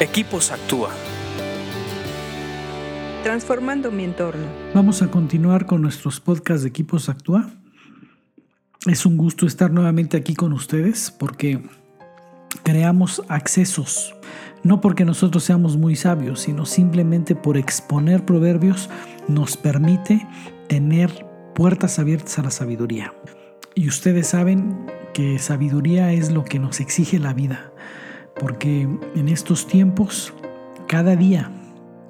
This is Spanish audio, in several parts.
Equipos Actúa. Transformando mi entorno. Vamos a continuar con nuestros podcasts de Equipos Actúa. Es un gusto estar nuevamente aquí con ustedes porque creamos accesos, no porque nosotros seamos muy sabios, sino simplemente por exponer proverbios nos permite tener puertas abiertas a la sabiduría. Y ustedes saben que sabiduría es lo que nos exige la vida porque en estos tiempos, cada día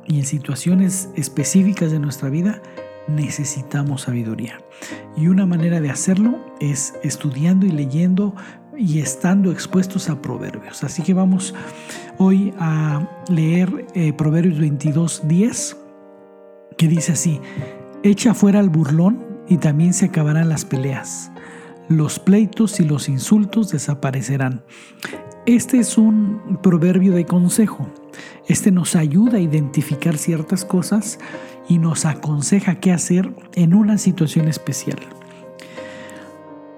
y en situaciones específicas de nuestra vida, necesitamos sabiduría. Y una manera de hacerlo es estudiando y leyendo y estando expuestos a proverbios. Así que vamos hoy a leer eh, Proverbios 22, 10, que dice así, echa fuera al burlón y también se acabarán las peleas. Los pleitos y los insultos desaparecerán. Este es un proverbio de consejo. Este nos ayuda a identificar ciertas cosas y nos aconseja qué hacer en una situación especial.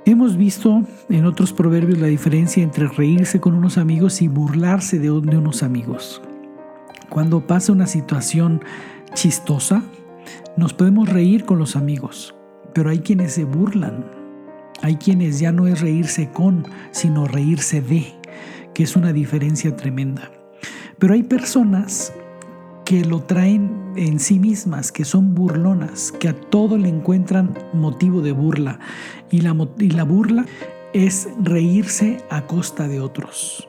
Hemos visto en otros proverbios la diferencia entre reírse con unos amigos y burlarse de unos amigos. Cuando pasa una situación chistosa, nos podemos reír con los amigos, pero hay quienes se burlan. Hay quienes ya no es reírse con, sino reírse de que es una diferencia tremenda. Pero hay personas que lo traen en sí mismas, que son burlonas, que a todo le encuentran motivo de burla. Y la, burla es reírse a costa de otros.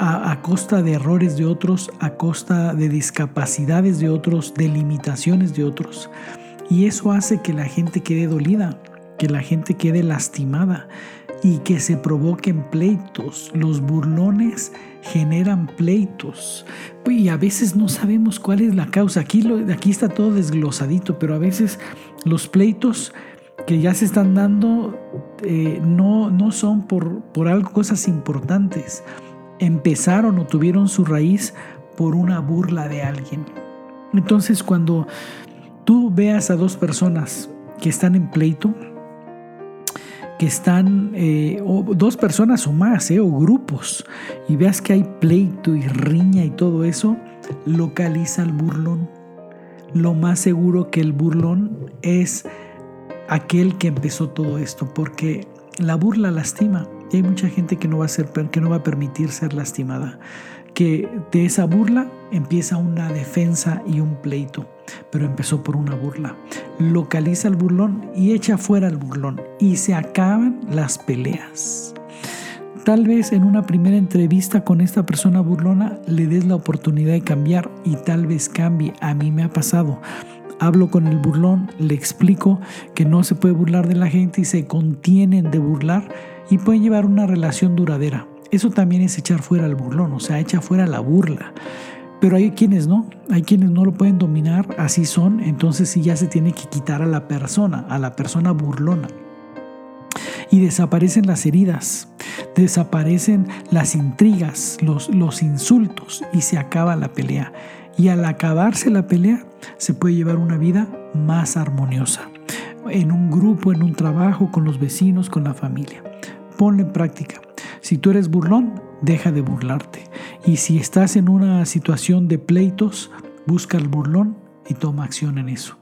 A, costa de errores de otros, a costa de discapacidades de otros, de limitaciones de otros. Y eso hace que la gente quede dolida, que la gente quede lastimada, y que se provoquen pleitos. Los burlones generan pleitos y a veces no sabemos cuál es la causa. Aquí, aquí está todo desglosadito, pero a veces los pleitos que ya se están dando eh, no, no son por, por algo, cosas importantes. Empezaron o tuvieron su raíz por una burla de alguien. Entonces cuando tú veas a dos personas que están en pleito, que están eh, dos personas o más, eh, o grupos, y veas que hay pleito y riña y todo eso, localiza al burlón. Lo más seguro que el burlón es aquel que empezó todo esto, porque la burla lastima. Y hay mucha gente que no va a ser, que no va a permitir ser lastimada. Que de esa burla empieza una defensa y un pleito pero empezó por una burla. Localiza al burlón y echa fuera al burlón y se acaban las peleas. Tal vez en una primera entrevista con esta persona burlona le des la oportunidad de cambiar y tal vez cambie. A mí me ha pasado. Hablo con el burlón, le explico que no se puede burlar de la gente y se contienen de burlar y pueden llevar una relación duradera. Eso también es echar fuera al burlón, o sea, echa fuera la burla. Pero hay quienes no, hay quienes no lo pueden dominar, así son, entonces sí ya se tiene que quitar a la persona, a la persona burlona. Y desaparecen las heridas, desaparecen las intrigas, los, los insultos y se acaba la pelea. Y al acabarse la pelea se puede llevar una vida más armoniosa, en un grupo, en un trabajo, con los vecinos, con la familia. Ponlo en práctica. Si tú eres burlón, deja de burlarte. Y si estás en una situación de pleitos, busca el burlón y toma acción en eso.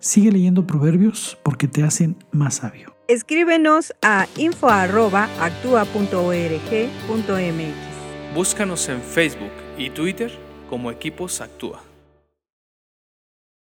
Sigue leyendo proverbios porque te hacen más sabio. Escríbenos a info.actua.org.mx. Búscanos en Facebook y Twitter como Equipos Actúa.